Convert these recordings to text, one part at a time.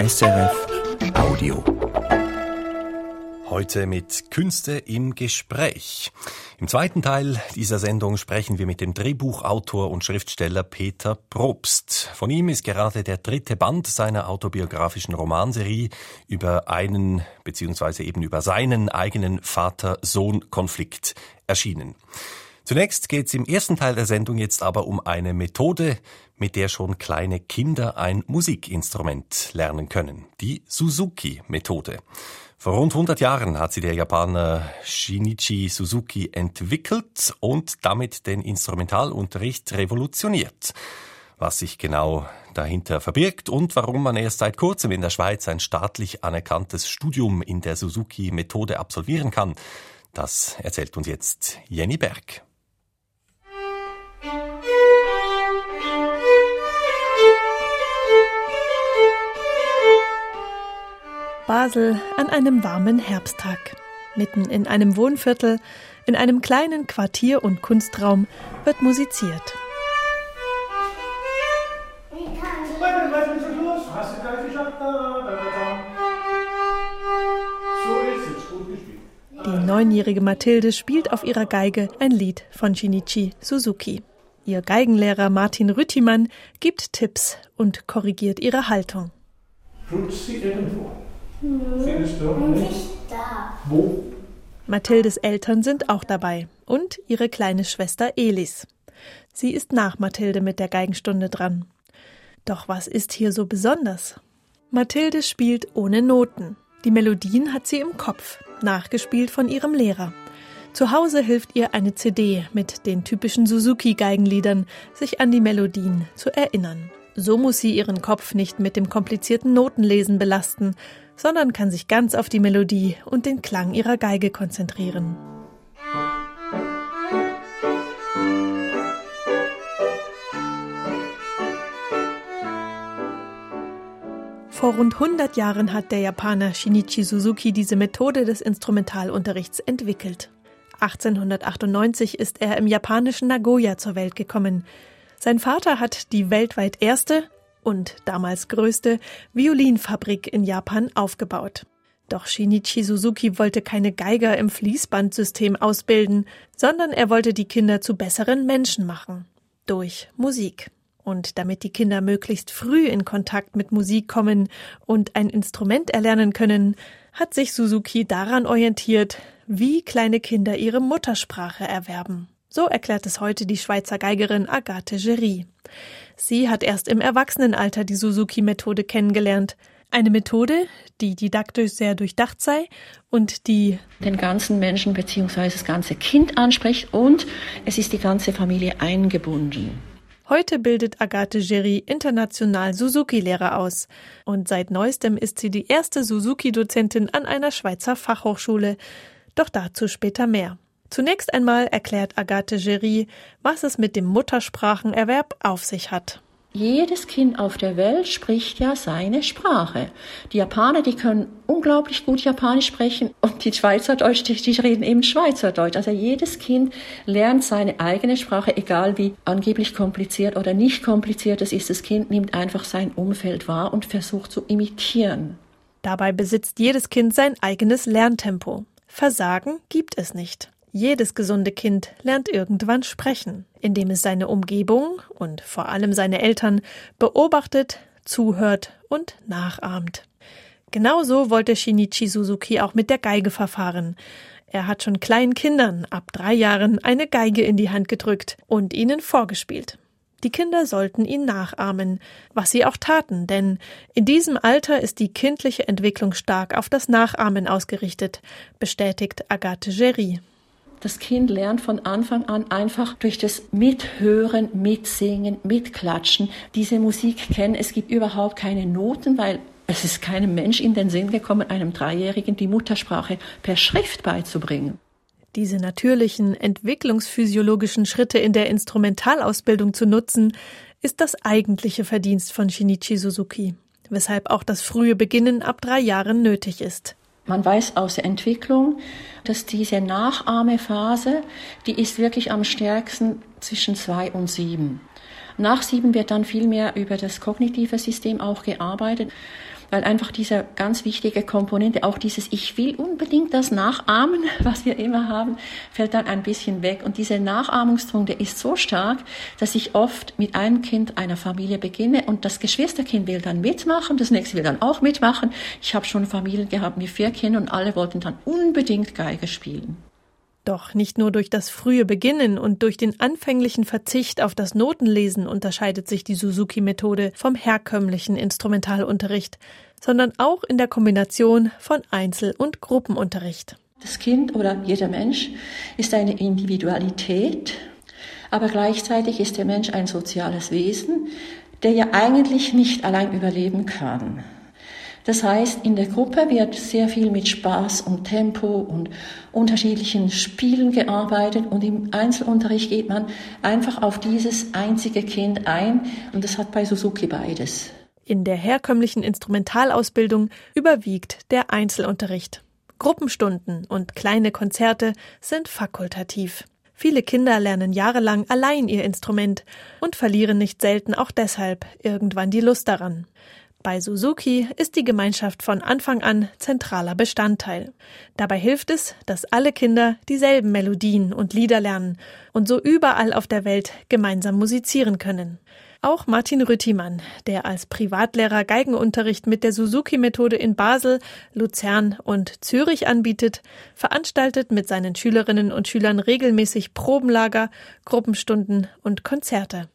SRF Audio. Heute mit Künste im Gespräch. Im zweiten Teil dieser Sendung sprechen wir mit dem Drehbuchautor und Schriftsteller Peter Probst. Von ihm ist gerade der dritte Band seiner autobiografischen Romanserie über einen bzw. eben über seinen eigenen Vater-Sohn-Konflikt erschienen. Zunächst geht es im ersten Teil der Sendung jetzt aber um eine Methode, mit der schon kleine Kinder ein Musikinstrument lernen können. Die Suzuki-Methode. Vor rund 100 Jahren hat sie der Japaner Shinichi Suzuki entwickelt und damit den Instrumentalunterricht revolutioniert. Was sich genau dahinter verbirgt und warum man erst seit kurzem in der Schweiz ein staatlich anerkanntes Studium in der Suzuki-Methode absolvieren kann, das erzählt uns jetzt Jenny Berg. Basel an einem warmen Herbsttag. Mitten in einem Wohnviertel, in einem kleinen Quartier- und Kunstraum wird musiziert. Die neunjährige Mathilde spielt auf ihrer Geige ein Lied von Shinichi Suzuki. Ihr Geigenlehrer Martin Rüttimann gibt Tipps und korrigiert ihre Haltung. Rutscht sie irgendwo? Findest du? Nicht da. Wo? Mathildes Eltern sind auch dabei und ihre kleine Schwester Elis. Sie ist nach Mathilde mit der Geigenstunde dran. Doch was ist hier so besonders? Mathilde spielt ohne Noten. Die Melodien hat sie im Kopf, nachgespielt von ihrem Lehrer. Zu Hause hilft ihr eine CD mit den typischen Suzuki-Geigenliedern, sich an die Melodien zu erinnern. So muss sie ihren Kopf nicht mit dem komplizierten Notenlesen belasten, sondern kann sich ganz auf die Melodie und den Klang ihrer Geige konzentrieren. Vor rund 100 Jahren hat der Japaner Shinichi Suzuki diese Methode des Instrumentalunterrichts entwickelt. 1898 ist er im japanischen Nagoya zur Welt gekommen. Sein Vater hat die weltweit erste und damals größte Violinfabrik in Japan aufgebaut. Doch Shinichi Suzuki wollte keine Geiger im Fließbandsystem ausbilden, sondern er wollte die Kinder zu besseren Menschen machen. Durch Musik. Und damit die Kinder möglichst früh in Kontakt mit Musik kommen und ein Instrument erlernen können, hat sich Suzuki daran orientiert, wie kleine Kinder ihre Muttersprache erwerben. So erklärt es heute die Schweizer Geigerin Agathe Gery. Sie hat erst im Erwachsenenalter die Suzuki-Methode kennengelernt. Eine Methode, die didaktisch sehr durchdacht sei und die den ganzen Menschen bzw. das ganze Kind anspricht und es ist die ganze Familie eingebunden. Heute bildet Agathe Gery international Suzuki-Lehrer aus. Und seit neuestem ist sie die erste Suzuki-Dozentin an einer Schweizer Fachhochschule. Doch dazu später mehr. Zunächst einmal erklärt Agathe Gery, was es mit dem Muttersprachenerwerb auf sich hat. Jedes Kind auf der Welt spricht ja seine Sprache. Die Japaner, die können unglaublich gut Japanisch sprechen und die Schweizerdeutsch, die, die reden eben Schweizerdeutsch. Also jedes Kind lernt seine eigene Sprache, egal wie angeblich kompliziert oder nicht kompliziert es ist. Das Kind nimmt einfach sein Umfeld wahr und versucht zu imitieren. Dabei besitzt jedes Kind sein eigenes Lerntempo. Versagen gibt es nicht. Jedes gesunde Kind lernt irgendwann sprechen, indem es seine Umgebung und vor allem seine Eltern beobachtet, zuhört und nachahmt. Genauso wollte Shinichi Suzuki auch mit der Geige verfahren. Er hat schon kleinen Kindern ab drei Jahren eine Geige in die Hand gedrückt und ihnen vorgespielt. Die Kinder sollten ihn nachahmen, was sie auch taten, denn in diesem Alter ist die kindliche Entwicklung stark auf das Nachahmen ausgerichtet, bestätigt Agathe Gery. Das Kind lernt von Anfang an einfach durch das Mithören, Mitsingen, Mitklatschen diese Musik kennen. Es gibt überhaupt keine Noten, weil es ist keinem Mensch in den Sinn gekommen, einem Dreijährigen die Muttersprache per Schrift beizubringen. Diese natürlichen entwicklungsphysiologischen Schritte in der Instrumentalausbildung zu nutzen, ist das eigentliche Verdienst von Shinichi Suzuki, weshalb auch das frühe Beginnen ab drei Jahren nötig ist. Man weiß aus der Entwicklung, dass diese Nachahmephase, die ist wirklich am stärksten zwischen zwei und sieben. Nach sieben wird dann viel mehr über das kognitive System auch gearbeitet. Weil einfach diese ganz wichtige Komponente, auch dieses Ich will unbedingt das nachahmen, was wir immer haben, fällt dann ein bisschen weg. Und dieser Nachahmungsdruck, der ist so stark, dass ich oft mit einem Kind einer Familie beginne und das Geschwisterkind will dann mitmachen, das nächste will dann auch mitmachen. Ich habe schon Familien gehabt mit vier Kindern und alle wollten dann unbedingt Geige spielen. Doch nicht nur durch das frühe Beginnen und durch den anfänglichen Verzicht auf das Notenlesen unterscheidet sich die Suzuki-Methode vom herkömmlichen Instrumentalunterricht, sondern auch in der Kombination von Einzel- und Gruppenunterricht. Das Kind oder jeder Mensch ist eine Individualität, aber gleichzeitig ist der Mensch ein soziales Wesen, der ja eigentlich nicht allein überleben kann. Das heißt, in der Gruppe wird sehr viel mit Spaß und Tempo und unterschiedlichen Spielen gearbeitet und im Einzelunterricht geht man einfach auf dieses einzige Kind ein und das hat bei Suzuki beides. In der herkömmlichen Instrumentalausbildung überwiegt der Einzelunterricht. Gruppenstunden und kleine Konzerte sind fakultativ. Viele Kinder lernen jahrelang allein ihr Instrument und verlieren nicht selten auch deshalb irgendwann die Lust daran. Bei Suzuki ist die Gemeinschaft von Anfang an zentraler Bestandteil. Dabei hilft es, dass alle Kinder dieselben Melodien und Lieder lernen und so überall auf der Welt gemeinsam musizieren können. Auch Martin Rüttimann, der als Privatlehrer Geigenunterricht mit der Suzuki-Methode in Basel, Luzern und Zürich anbietet, veranstaltet mit seinen Schülerinnen und Schülern regelmäßig Probenlager, Gruppenstunden und Konzerte.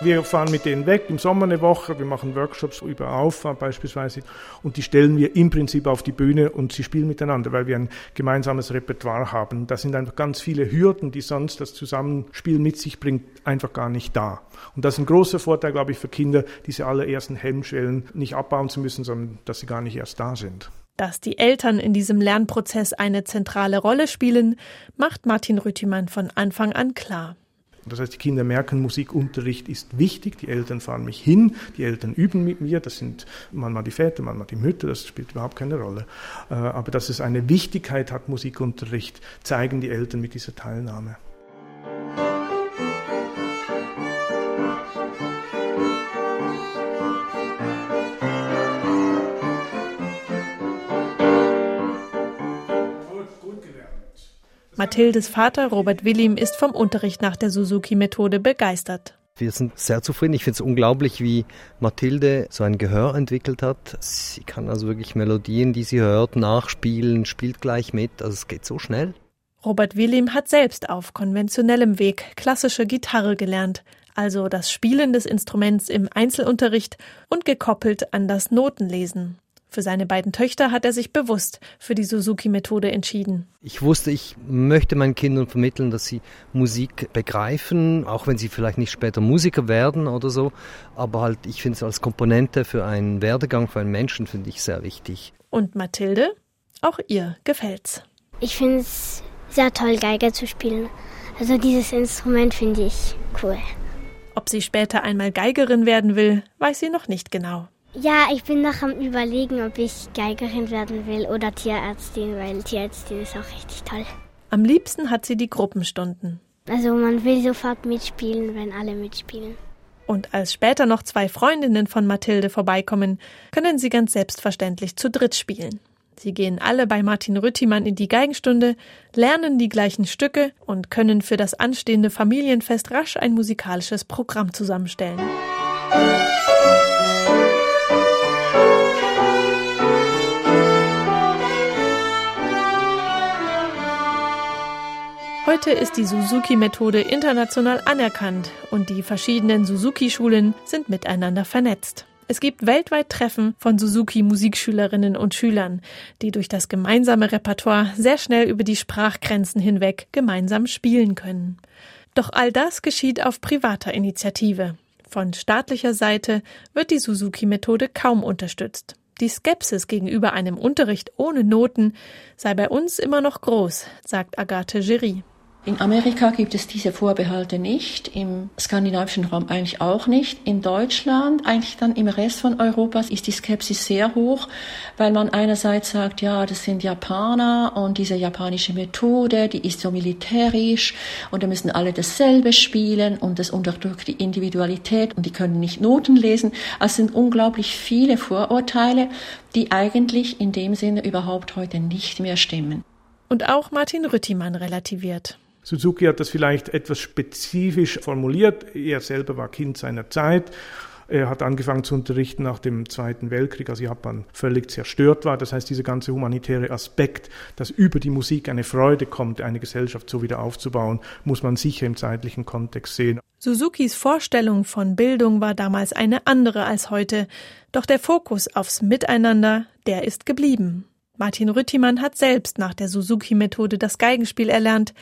Wir fahren mit denen weg, im Sommer eine Woche, wir machen Workshops über Auffahrt beispielsweise und die stellen wir im Prinzip auf die Bühne und sie spielen miteinander, weil wir ein gemeinsames Repertoire haben. Da sind einfach ganz viele Hürden, die sonst das Zusammenspiel mit sich bringt, einfach gar nicht da. Und das ist ein großer Vorteil, glaube ich, für Kinder, diese allerersten Hemmschwellen nicht abbauen zu müssen, sondern dass sie gar nicht erst da sind. Dass die Eltern in diesem Lernprozess eine zentrale Rolle spielen, macht Martin Rüttimann von Anfang an klar. Das heißt, die Kinder merken, Musikunterricht ist wichtig, die Eltern fahren mich hin, die Eltern üben mit mir, das sind manchmal die Väter, manchmal die Mütter, das spielt überhaupt keine Rolle. Äh, aber dass es eine Wichtigkeit hat, Musikunterricht, zeigen die Eltern mit dieser Teilnahme. Mathildes Vater Robert Willim ist vom Unterricht nach der Suzuki-Methode begeistert. Wir sind sehr zufrieden. Ich finde es unglaublich, wie Mathilde so ein Gehör entwickelt hat. Sie kann also wirklich Melodien, die sie hört, nachspielen, spielt gleich mit. Also es geht so schnell. Robert Willim hat selbst auf konventionellem Weg klassische Gitarre gelernt, also das Spielen des Instruments im Einzelunterricht und gekoppelt an das Notenlesen. Für seine beiden Töchter hat er sich bewusst für die Suzuki-Methode entschieden. Ich wusste, ich möchte meinen Kindern vermitteln, dass sie Musik begreifen, auch wenn sie vielleicht nicht später Musiker werden oder so. Aber halt, ich finde es als Komponente für einen Werdegang, für einen Menschen, finde ich sehr wichtig. Und Mathilde? Auch ihr gefällt's. Ich finde es sehr toll, Geige zu spielen. Also dieses Instrument finde ich cool. Ob sie später einmal Geigerin werden will, weiß sie noch nicht genau. Ja, ich bin noch am Überlegen, ob ich Geigerin werden will oder Tierärztin, weil Tierärztin ist auch richtig toll. Am liebsten hat sie die Gruppenstunden. Also man will sofort mitspielen, wenn alle mitspielen. Und als später noch zwei Freundinnen von Mathilde vorbeikommen, können sie ganz selbstverständlich zu dritt spielen. Sie gehen alle bei Martin Rüttimann in die Geigenstunde, lernen die gleichen Stücke und können für das anstehende Familienfest rasch ein musikalisches Programm zusammenstellen. Heute ist die Suzuki-Methode international anerkannt und die verschiedenen Suzuki-Schulen sind miteinander vernetzt. Es gibt weltweit Treffen von Suzuki-Musikschülerinnen und Schülern, die durch das gemeinsame Repertoire sehr schnell über die Sprachgrenzen hinweg gemeinsam spielen können. Doch all das geschieht auf privater Initiative. Von staatlicher Seite wird die Suzuki-Methode kaum unterstützt. Die Skepsis gegenüber einem Unterricht ohne Noten sei bei uns immer noch groß, sagt Agathe Gery. In Amerika gibt es diese Vorbehalte nicht, im skandinavischen Raum eigentlich auch nicht. In Deutschland, eigentlich dann im Rest von Europas ist die Skepsis sehr hoch, weil man einerseits sagt, ja, das sind Japaner und diese japanische Methode, die ist so militärisch und da müssen alle dasselbe spielen und das unterdrückt die Individualität und die können nicht Noten lesen. Also es sind unglaublich viele Vorurteile, die eigentlich in dem Sinne überhaupt heute nicht mehr stimmen. Und auch Martin Rüttimann relativiert. Suzuki hat das vielleicht etwas spezifisch formuliert. Er selber war Kind seiner Zeit. Er hat angefangen zu unterrichten nach dem Zweiten Weltkrieg, als Japan völlig zerstört war. Das heißt, dieser ganze humanitäre Aspekt, dass über die Musik eine Freude kommt, eine Gesellschaft so wieder aufzubauen, muss man sicher im zeitlichen Kontext sehen. Suzukis Vorstellung von Bildung war damals eine andere als heute. Doch der Fokus aufs Miteinander, der ist geblieben. Martin Rüttimann hat selbst nach der Suzuki-Methode das Geigenspiel erlernt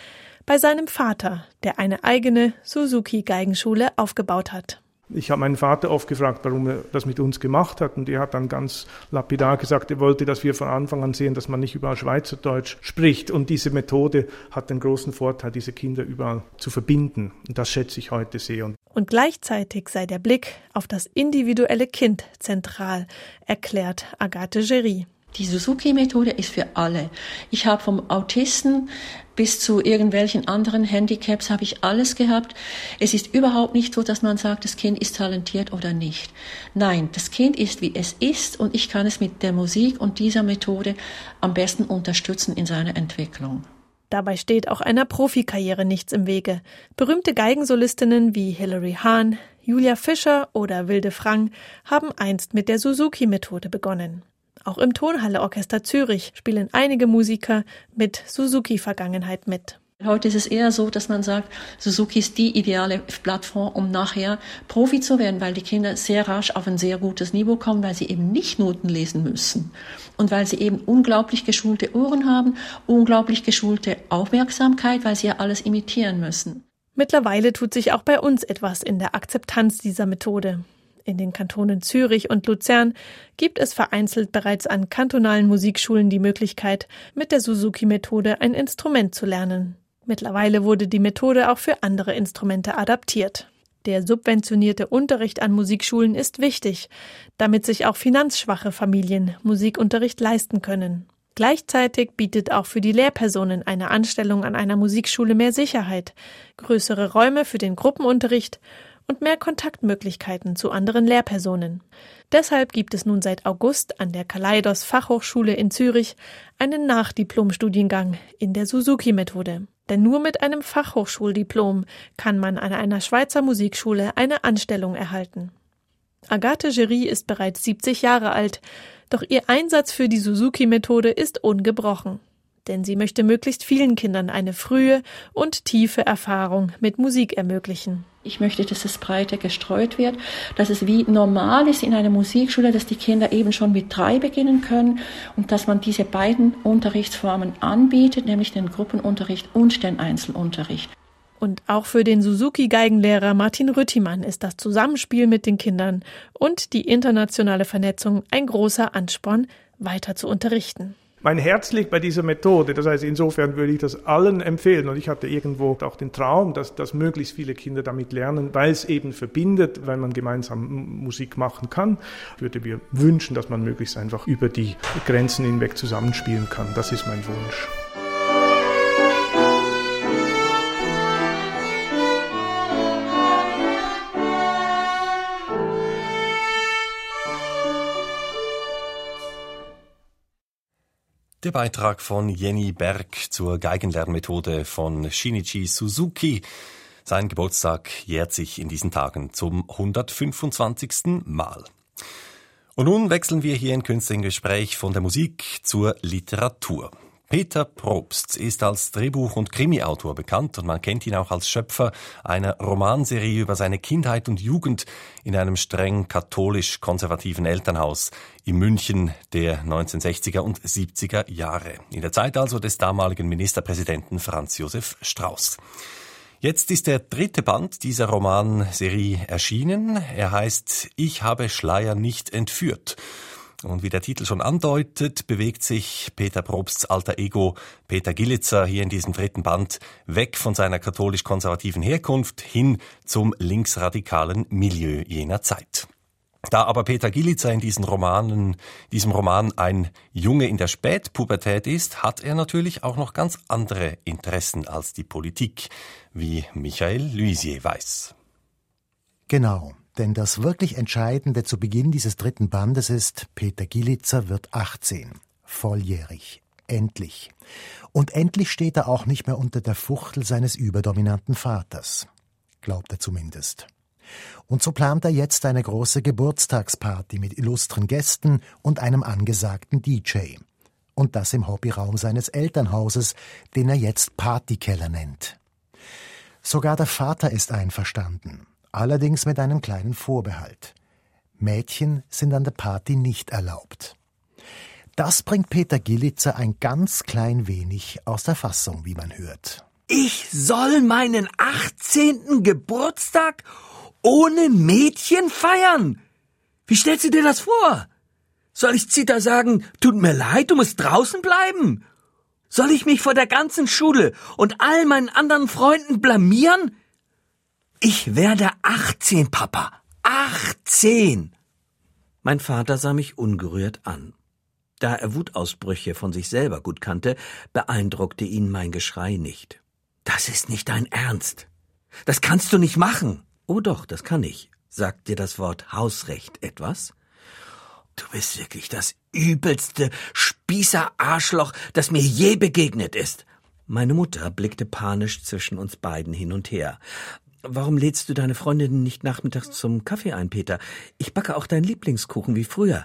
bei seinem Vater, der eine eigene Suzuki-Geigenschule aufgebaut hat. Ich habe meinen Vater oft gefragt, warum er das mit uns gemacht hat. Und er hat dann ganz lapidar gesagt, er wollte, dass wir von Anfang an sehen, dass man nicht überall Schweizerdeutsch spricht. Und diese Methode hat den großen Vorteil, diese Kinder überall zu verbinden. Und das schätze ich heute sehr. Und gleichzeitig sei der Blick auf das individuelle Kind zentral, erklärt Agathe Gery. Die Suzuki-Methode ist für alle. Ich habe vom Autisten bis zu irgendwelchen anderen Handicaps habe ich alles gehabt. Es ist überhaupt nicht so, dass man sagt, das Kind ist talentiert oder nicht. Nein, das Kind ist, wie es ist und ich kann es mit der Musik und dieser Methode am besten unterstützen in seiner Entwicklung. Dabei steht auch einer Profikarriere nichts im Wege. Berühmte Geigensolistinnen wie Hilary Hahn, Julia Fischer oder Wilde Frank haben einst mit der Suzuki-Methode begonnen. Auch im Tonhalle-Orchester Zürich spielen einige Musiker mit Suzuki-Vergangenheit mit. Heute ist es eher so, dass man sagt, Suzuki ist die ideale Plattform, um nachher Profi zu werden, weil die Kinder sehr rasch auf ein sehr gutes Niveau kommen, weil sie eben nicht Noten lesen müssen und weil sie eben unglaublich geschulte Ohren haben, unglaublich geschulte Aufmerksamkeit, weil sie ja alles imitieren müssen. Mittlerweile tut sich auch bei uns etwas in der Akzeptanz dieser Methode. In den Kantonen Zürich und Luzern gibt es vereinzelt bereits an kantonalen Musikschulen die Möglichkeit, mit der Suzuki-Methode ein Instrument zu lernen. Mittlerweile wurde die Methode auch für andere Instrumente adaptiert. Der subventionierte Unterricht an Musikschulen ist wichtig, damit sich auch finanzschwache Familien Musikunterricht leisten können. Gleichzeitig bietet auch für die Lehrpersonen eine Anstellung an einer Musikschule mehr Sicherheit, größere Räume für den Gruppenunterricht und mehr Kontaktmöglichkeiten zu anderen Lehrpersonen. Deshalb gibt es nun seit August an der Kaleidos Fachhochschule in Zürich einen Nachdiplomstudiengang in der Suzuki-Methode. Denn nur mit einem Fachhochschuldiplom kann man an einer Schweizer Musikschule eine Anstellung erhalten. Agathe Gery ist bereits 70 Jahre alt, doch ihr Einsatz für die Suzuki-Methode ist ungebrochen denn sie möchte möglichst vielen Kindern eine frühe und tiefe Erfahrung mit Musik ermöglichen. Ich möchte, dass es breiter gestreut wird, dass es wie normal ist in einer Musikschule, dass die Kinder eben schon mit drei beginnen können und dass man diese beiden Unterrichtsformen anbietet, nämlich den Gruppenunterricht und den Einzelunterricht. Und auch für den Suzuki-Geigenlehrer Martin Rüttimann ist das Zusammenspiel mit den Kindern und die internationale Vernetzung ein großer Ansporn, weiter zu unterrichten. Mein Herz liegt bei dieser Methode. Das heißt, insofern würde ich das allen empfehlen. Und ich hatte irgendwo auch den Traum, dass, dass möglichst viele Kinder damit lernen, weil es eben verbindet, weil man gemeinsam Musik machen kann. Ich würde mir wünschen, dass man möglichst einfach über die Grenzen hinweg zusammenspielen kann. Das ist mein Wunsch. Der Beitrag von Jenny Berg zur Geigenlernmethode von Shinichi Suzuki. Sein Geburtstag jährt sich in diesen Tagen zum 125. Mal. Und nun wechseln wir hier in Künstlichen Gespräch von der Musik zur Literatur. Peter Probst ist als Drehbuch- und Krimiautor bekannt und man kennt ihn auch als Schöpfer einer Romanserie über seine Kindheit und Jugend in einem streng katholisch-konservativen Elternhaus in München der 1960er und 70er Jahre. In der Zeit also des damaligen Ministerpräsidenten Franz Josef Strauß. Jetzt ist der dritte Band dieser Romanserie erschienen. Er heißt Ich habe Schleier nicht entführt. Und wie der Titel schon andeutet, bewegt sich Peter Probsts alter Ego Peter Gillitzer hier in diesem dritten Band weg von seiner katholisch-konservativen Herkunft hin zum linksradikalen Milieu jener Zeit. Da aber Peter Gillitzer in diesen Romanen, diesem Roman ein Junge in der Spätpubertät ist, hat er natürlich auch noch ganz andere Interessen als die Politik, wie Michael Luisier weiß. Genau, denn das wirklich Entscheidende zu Beginn dieses dritten Bandes ist, Peter Gillitzer wird 18, volljährig, endlich. Und endlich steht er auch nicht mehr unter der Fuchtel seines überdominanten Vaters, glaubt er zumindest. Und so plant er jetzt eine große Geburtstagsparty mit illustren Gästen und einem angesagten DJ. Und das im Hobbyraum seines Elternhauses, den er jetzt Partykeller nennt. Sogar der Vater ist einverstanden, allerdings mit einem kleinen Vorbehalt. Mädchen sind an der Party nicht erlaubt. Das bringt Peter Gillitzer ein ganz klein wenig aus der Fassung, wie man hört. Ich soll meinen 18. Geburtstag ohne Mädchen feiern? Wie stellst du dir das vor? Soll ich Zita sagen, tut mir leid, du musst draußen bleiben? Soll ich mich vor der ganzen Schule und all meinen anderen Freunden blamieren? Ich werde 18, Papa. 18! Mein Vater sah mich ungerührt an. Da er Wutausbrüche von sich selber gut kannte, beeindruckte ihn mein Geschrei nicht. Das ist nicht dein Ernst. Das kannst du nicht machen. Oh doch, das kann ich. Sagt dir das Wort Hausrecht etwas? Du bist wirklich das übelste Spießer-Arschloch, das mir je begegnet ist. Meine Mutter blickte panisch zwischen uns beiden hin und her. Warum lädst du deine Freundinnen nicht nachmittags zum Kaffee ein, Peter? Ich backe auch deinen Lieblingskuchen wie früher.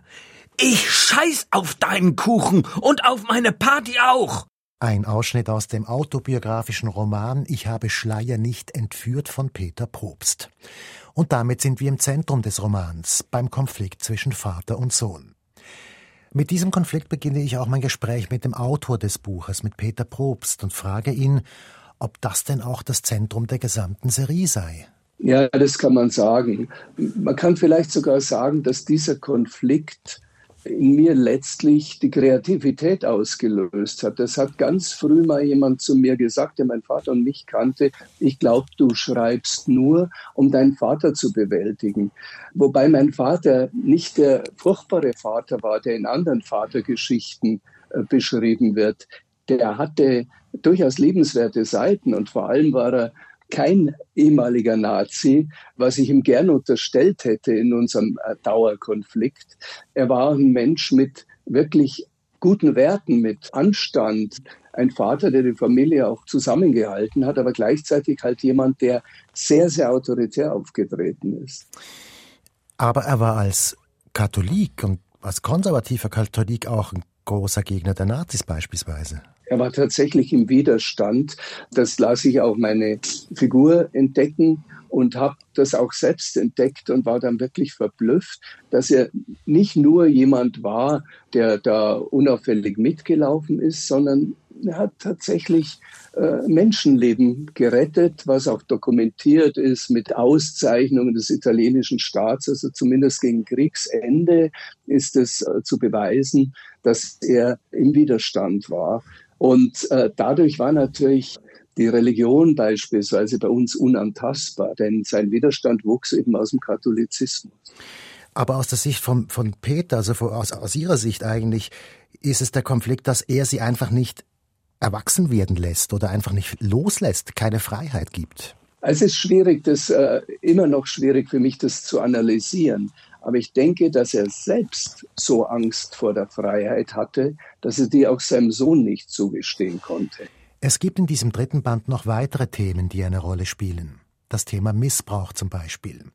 Ich scheiß auf deinen Kuchen und auf meine Party auch. Ein Ausschnitt aus dem autobiografischen Roman Ich habe Schleier nicht entführt von Peter Probst. Und damit sind wir im Zentrum des Romans, beim Konflikt zwischen Vater und Sohn. Mit diesem Konflikt beginne ich auch mein Gespräch mit dem Autor des Buches, mit Peter Probst, und frage ihn, ob das denn auch das Zentrum der gesamten Serie sei. Ja, das kann man sagen. Man kann vielleicht sogar sagen, dass dieser Konflikt in mir letztlich die Kreativität ausgelöst hat. Das hat ganz früh mal jemand zu mir gesagt, der mein Vater und mich kannte. Ich glaube, du schreibst nur, um deinen Vater zu bewältigen. Wobei mein Vater nicht der furchtbare Vater war, der in anderen Vatergeschichten äh, beschrieben wird. Der hatte durchaus lebenswerte Seiten und vor allem war er kein ehemaliger Nazi, was ich ihm gern unterstellt hätte in unserem äh, Dauerkonflikt. Er war ein Mensch mit wirklich guten Werten, mit Anstand. Ein Vater, der die Familie auch zusammengehalten hat, aber gleichzeitig halt jemand, der sehr, sehr autoritär aufgetreten ist. Aber er war als Katholik und als konservativer Katholik auch ein großer Gegner der Nazis beispielsweise. Er war tatsächlich im Widerstand. Das lasse ich auch meine Figur entdecken und habe das auch selbst entdeckt und war dann wirklich verblüfft, dass er nicht nur jemand war, der da unauffällig mitgelaufen ist, sondern er hat tatsächlich äh, Menschenleben gerettet, was auch dokumentiert ist mit Auszeichnungen des italienischen Staats. Also zumindest gegen Kriegsende ist es äh, zu beweisen, dass er im Widerstand war. Und äh, dadurch war natürlich die Religion beispielsweise bei uns unantastbar, denn sein Widerstand wuchs eben aus dem Katholizismus. Aber aus der Sicht von, von Peter, also aus, aus Ihrer Sicht eigentlich, ist es der Konflikt, dass er sie einfach nicht erwachsen werden lässt oder einfach nicht loslässt, keine Freiheit gibt? Es ist schwierig, das äh, immer noch schwierig für mich, das zu analysieren. Aber ich denke, dass er selbst so Angst vor der Freiheit hatte, dass er die auch seinem Sohn nicht zugestehen konnte. Es gibt in diesem dritten Band noch weitere Themen, die eine Rolle spielen. Das Thema Missbrauch zum Beispiel.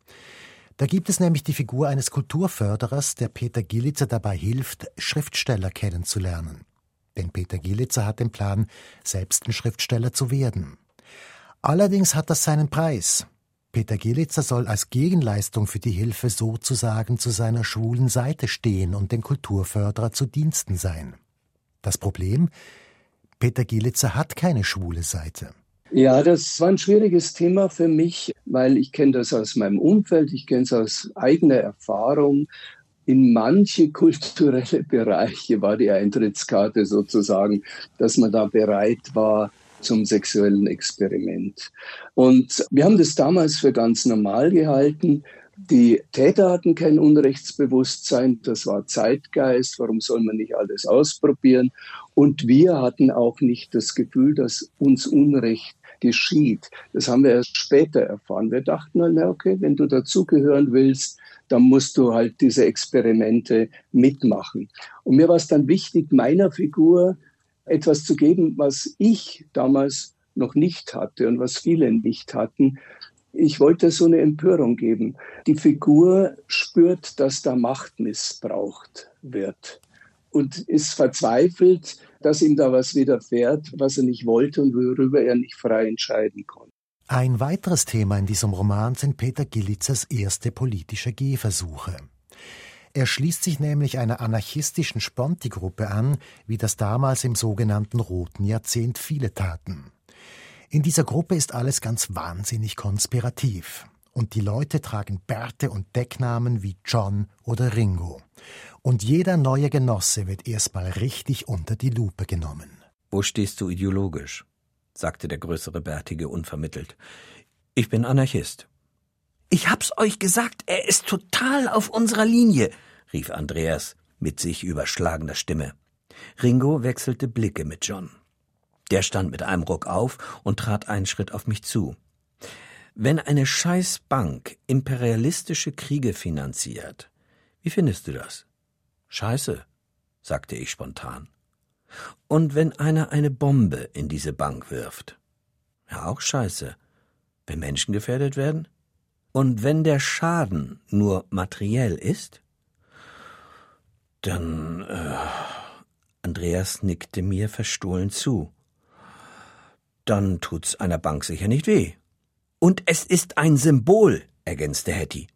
Da gibt es nämlich die Figur eines Kulturförderers, der Peter Gillitzer dabei hilft, Schriftsteller kennenzulernen. Denn Peter Gillitzer hat den Plan, selbst ein Schriftsteller zu werden. Allerdings hat das seinen Preis. Peter Gelitzer soll als Gegenleistung für die Hilfe sozusagen zu seiner schwulen Seite stehen und den Kulturförderer zu Diensten sein. Das Problem? Peter Gelitzer hat keine schwule Seite. Ja, das war ein schwieriges Thema für mich, weil ich kenne das aus meinem Umfeld, ich kenne es aus eigener Erfahrung. In manche kulturelle Bereiche war die Eintrittskarte sozusagen, dass man da bereit war zum sexuellen Experiment. Und wir haben das damals für ganz normal gehalten. Die Täter hatten kein Unrechtsbewusstsein, das war Zeitgeist, warum soll man nicht alles ausprobieren? Und wir hatten auch nicht das Gefühl, dass uns Unrecht geschieht. Das haben wir erst später erfahren. Wir dachten, okay, wenn du dazugehören willst, dann musst du halt diese Experimente mitmachen. Und mir war es dann wichtig, meiner Figur etwas zu geben, was ich damals noch nicht hatte und was viele nicht hatten. Ich wollte so eine Empörung geben. Die Figur spürt, dass da Macht missbraucht wird und ist verzweifelt, dass ihm da was widerfährt, was er nicht wollte und worüber er nicht frei entscheiden konnte. Ein weiteres Thema in diesem Roman sind Peter Gillitzers erste politische Gehversuche. Er schließt sich nämlich einer anarchistischen Sponti-Gruppe an, wie das damals im sogenannten Roten Jahrzehnt viele taten. In dieser Gruppe ist alles ganz wahnsinnig konspirativ. Und die Leute tragen Bärte und Decknamen wie John oder Ringo. Und jeder neue Genosse wird erstmal richtig unter die Lupe genommen. Wo stehst du ideologisch? Sagte der größere Bärtige unvermittelt. Ich bin Anarchist. Ich hab's euch gesagt, er ist total auf unserer Linie, rief Andreas mit sich überschlagender Stimme. Ringo wechselte Blicke mit John. Der stand mit einem Ruck auf und trat einen Schritt auf mich zu. Wenn eine Scheißbank imperialistische Kriege finanziert, wie findest du das? Scheiße, sagte ich spontan. Und wenn einer eine Bombe in diese Bank wirft? Ja, auch scheiße. Wenn Menschen gefährdet werden? Und wenn der Schaden nur materiell ist? Dann. Äh, Andreas nickte mir verstohlen zu. Dann tut's einer Bank sicher nicht weh. Und es ist ein Symbol, ergänzte Hetty.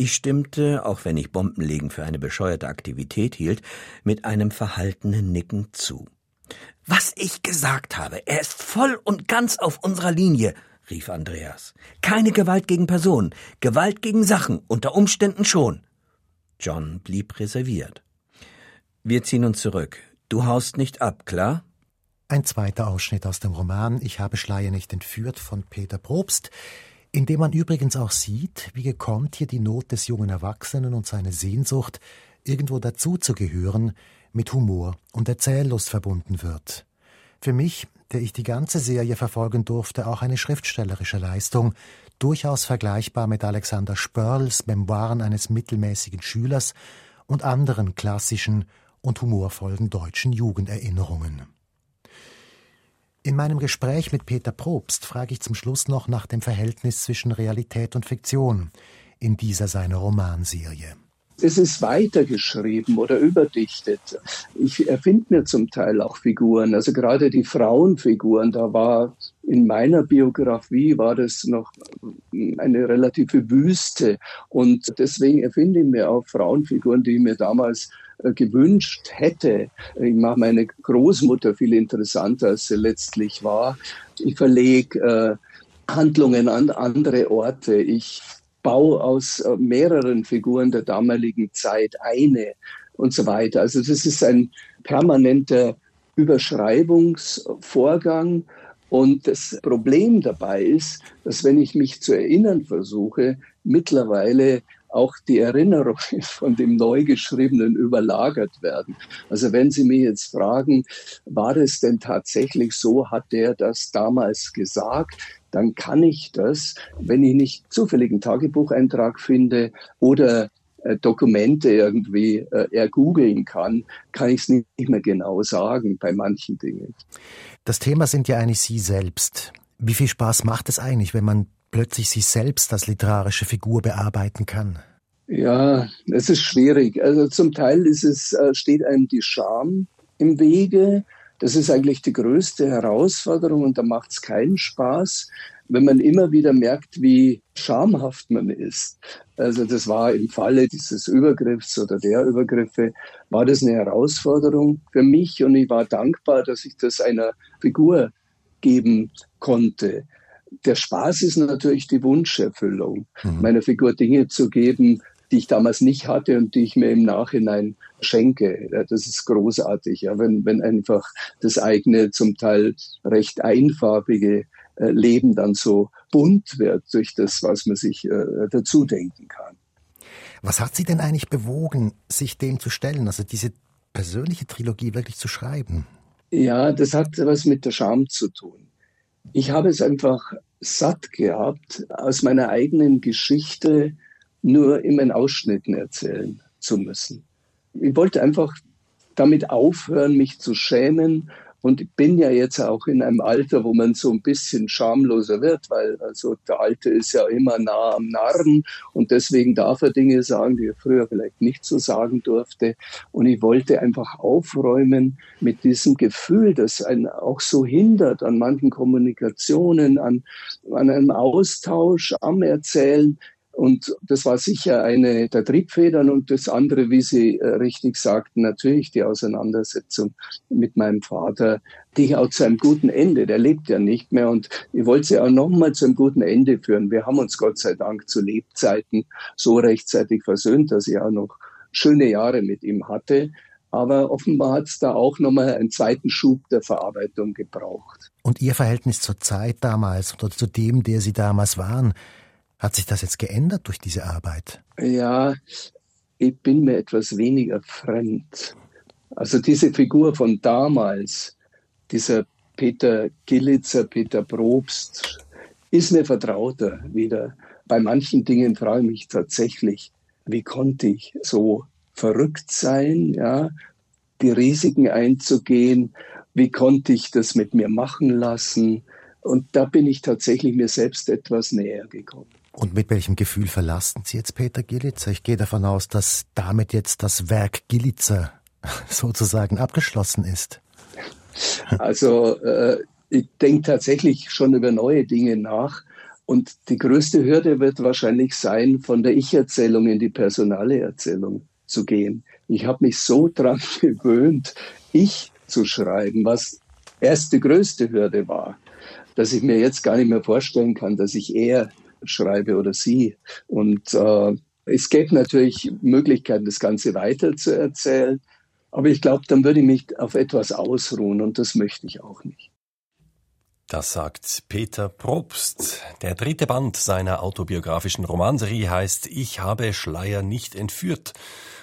Ich stimmte, auch wenn ich Bombenlegen für eine bescheuerte Aktivität hielt, mit einem verhaltenen Nicken zu. Was ich gesagt habe, er ist voll und ganz auf unserer Linie, rief Andreas. Keine Gewalt gegen Personen, Gewalt gegen Sachen, unter Umständen schon. John blieb reserviert. Wir ziehen uns zurück. Du haust nicht ab, klar? Ein zweiter Ausschnitt aus dem Roman Ich habe Schleier nicht entführt von Peter Probst in dem man übrigens auch sieht, wie gekonnt hier die Not des jungen Erwachsenen und seine Sehnsucht, irgendwo dazuzugehören, mit Humor und Erzähllust verbunden wird. Für mich, der ich die ganze Serie verfolgen durfte, auch eine schriftstellerische Leistung, durchaus vergleichbar mit Alexander Spörls Memoiren eines mittelmäßigen Schülers und anderen klassischen und humorvollen deutschen Jugenderinnerungen. In meinem Gespräch mit Peter Probst frage ich zum Schluss noch nach dem Verhältnis zwischen Realität und Fiktion in dieser seiner Romanserie. Es ist weitergeschrieben oder überdichtet. Ich erfinde mir zum Teil auch Figuren. Also gerade die Frauenfiguren, da war in meiner Biografie war das noch eine relative Wüste. Und deswegen erfinde ich mir auch Frauenfiguren, die mir damals gewünscht hätte. Ich mache meine Großmutter viel interessanter, als sie letztlich war. Ich verlege äh, Handlungen an andere Orte. Ich baue aus äh, mehreren Figuren der damaligen Zeit eine und so weiter. Also das ist ein permanenter Überschreibungsvorgang. Und das Problem dabei ist, dass wenn ich mich zu erinnern versuche, mittlerweile auch die Erinnerungen von dem Neugeschriebenen überlagert werden. Also wenn Sie mich jetzt fragen, war es denn tatsächlich so, hat der das damals gesagt, dann kann ich das, wenn ich nicht zufälligen Tagebucheintrag finde oder äh, Dokumente irgendwie äh, ergoogeln kann, kann ich es nicht mehr genau sagen bei manchen Dingen. Das Thema sind ja eigentlich Sie selbst. Wie viel Spaß macht es eigentlich, wenn man plötzlich sich selbst als literarische Figur bearbeiten kann? Ja, es ist schwierig. Also zum Teil ist es, äh, steht einem die Scham im Wege. Das ist eigentlich die größte Herausforderung und da macht es keinen Spaß, wenn man immer wieder merkt, wie schamhaft man ist. Also das war im Falle dieses Übergriffs oder der Übergriffe, war das eine Herausforderung für mich und ich war dankbar, dass ich das einer Figur geben konnte der Spaß ist natürlich die Wunscherfüllung, mhm. meiner Figur Dinge zu geben, die ich damals nicht hatte und die ich mir im Nachhinein schenke. Ja, das ist großartig, ja, wenn, wenn einfach das eigene, zum Teil recht einfarbige äh, Leben dann so bunt wird durch das, was man sich äh, dazu denken kann. Was hat Sie denn eigentlich bewogen, sich dem zu stellen, also diese persönliche Trilogie wirklich zu schreiben? Ja, das hat was mit der Scham zu tun. Ich habe es einfach satt gehabt, aus meiner eigenen Geschichte nur immer in Ausschnitten erzählen zu müssen. Ich wollte einfach damit aufhören, mich zu schämen und ich bin ja jetzt auch in einem Alter, wo man so ein bisschen schamloser wird, weil also der Alte ist ja immer nah am Narren und deswegen darf er Dinge sagen, die er früher vielleicht nicht so sagen durfte. Und ich wollte einfach aufräumen mit diesem Gefühl, das einen auch so hindert an manchen Kommunikationen, an, an einem Austausch, am Erzählen. Und das war sicher eine der Triebfedern und das andere, wie Sie äh, richtig sagten, natürlich die Auseinandersetzung mit meinem Vater, die auch zu einem guten Ende, der lebt ja nicht mehr und ich wollte sie auch nochmal zu einem guten Ende führen. Wir haben uns Gott sei Dank zu Lebzeiten so rechtzeitig versöhnt, dass ich auch noch schöne Jahre mit ihm hatte. Aber offenbar hat es da auch nochmal einen zweiten Schub der Verarbeitung gebraucht. Und Ihr Verhältnis zur Zeit damals oder zu dem, der Sie damals waren, hat sich das jetzt geändert durch diese Arbeit? Ja, ich bin mir etwas weniger fremd. Also diese Figur von damals, dieser Peter Gillitzer, Peter Probst, ist mir vertrauter wieder. Bei manchen Dingen frage ich mich tatsächlich, wie konnte ich so verrückt sein, ja, die Risiken einzugehen, wie konnte ich das mit mir machen lassen? Und da bin ich tatsächlich mir selbst etwas näher gekommen. Und mit welchem Gefühl verlassen Sie jetzt Peter Gillitzer? Ich gehe davon aus, dass damit jetzt das Werk Gillitzer sozusagen abgeschlossen ist. Also äh, ich denke tatsächlich schon über neue Dinge nach. Und die größte Hürde wird wahrscheinlich sein, von der Ich-Erzählung in die personale Erzählung zu gehen. Ich habe mich so dran gewöhnt, ich zu schreiben, was erst die größte Hürde war, dass ich mir jetzt gar nicht mehr vorstellen kann, dass ich eher schreibe oder sie. Und äh, es gäbe natürlich Möglichkeiten, das Ganze weiter zu erzählen. Aber ich glaube, dann würde ich mich auf etwas ausruhen und das möchte ich auch nicht. Das sagt Peter Probst. Der dritte Band seiner autobiografischen Romanserie heißt Ich habe Schleier nicht entführt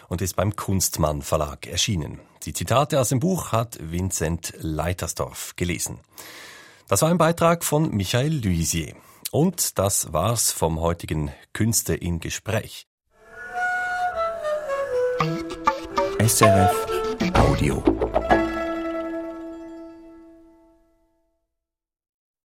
und ist beim Kunstmann Verlag erschienen. Die Zitate aus dem Buch hat Vincent Leitersdorf gelesen. Das war ein Beitrag von Michael Luisier. Und das war's vom heutigen Künste in Gespräch. SRF Audio.